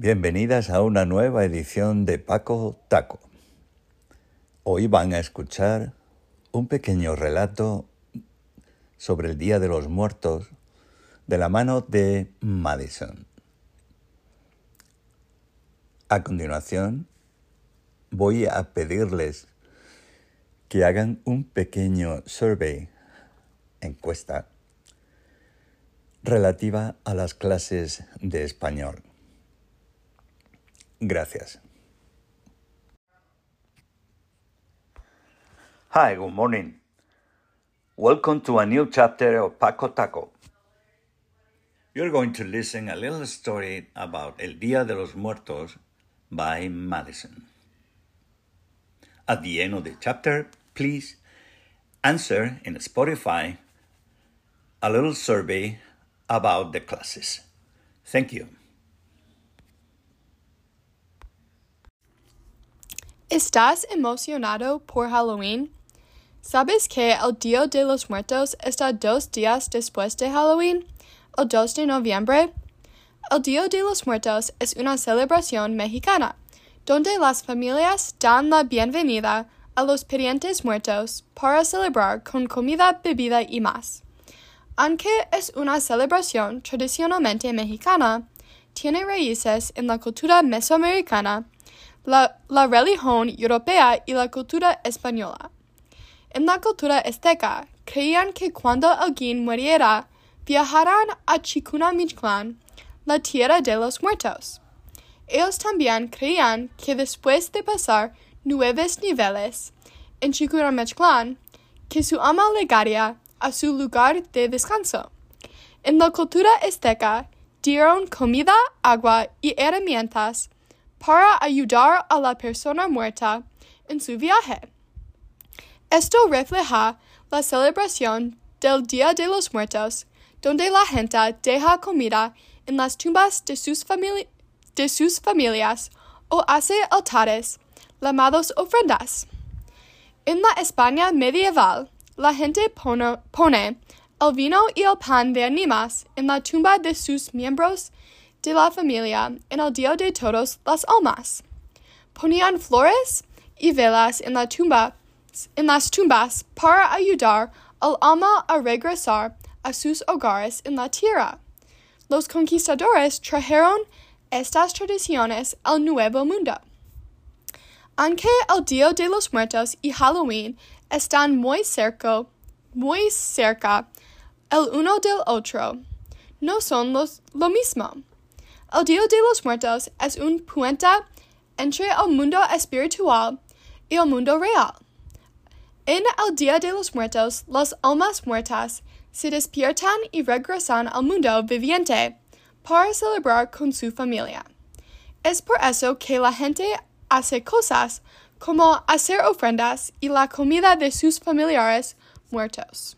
Bienvenidas a una nueva edición de Paco Taco. Hoy van a escuchar un pequeño relato sobre el Día de los Muertos de la mano de Madison. A continuación, voy a pedirles que hagan un pequeño survey, encuesta, relativa a las clases de español. Gracias. Hi, good morning. Welcome to a new chapter of Paco Taco. You're going to listen a little story about El Día de los Muertos by Madison. At the end of the chapter, please answer in Spotify a little survey about the classes. Thank you. ¿Estás emocionado por Halloween? ¿Sabes que el Día de los Muertos está dos días después de Halloween, el 2 de noviembre? El Día de los Muertos es una celebración mexicana, donde las familias dan la bienvenida a los parientes muertos para celebrar con comida, bebida y más. Aunque es una celebración tradicionalmente mexicana, tiene raíces en la cultura mesoamericana, la, religión europea y la cultura española. En la cultura azteca, creían que cuando alguien muriera, viajarán a Chikunamictlán, la tierra de los muertos. Ellos también creían que después de pasar nueve niveles en Chikunamictlán, que su alma llegaría a su lugar de descanso. En la cultura azteca, dieron comida, agua y herramientas para ayudar a la persona muerta en su viaje. Esto refleja la celebración del Día de los Muertos, donde la gente deja comida en las tumbas de sus, familias o hace altares llamados ofrendas. En la España medieval, la gente pone, el vino y el pan de ánimas en la tumba de sus miembros de la familia en el Día de Todos las Almas. Ponían flores y velas en, la tumba, en las tumbas para ayudar al alma a regresar a sus hogares en la tierra. Los conquistadores trajeron estas tradiciones al Nuevo Mundo. Aunque el Día de los Muertos y Halloween están muy cerca, muy cerca el uno del otro, no son los, lo mismo. El Día de los Muertos es un puente entre el mundo espiritual y el mundo real. En el Día de los Muertos, las almas muertas se despiertan y regresan al mundo viviente para celebrar con su familia. Es por eso que la gente hace cosas como hacer ofrendas y la comida de sus familiares muertos.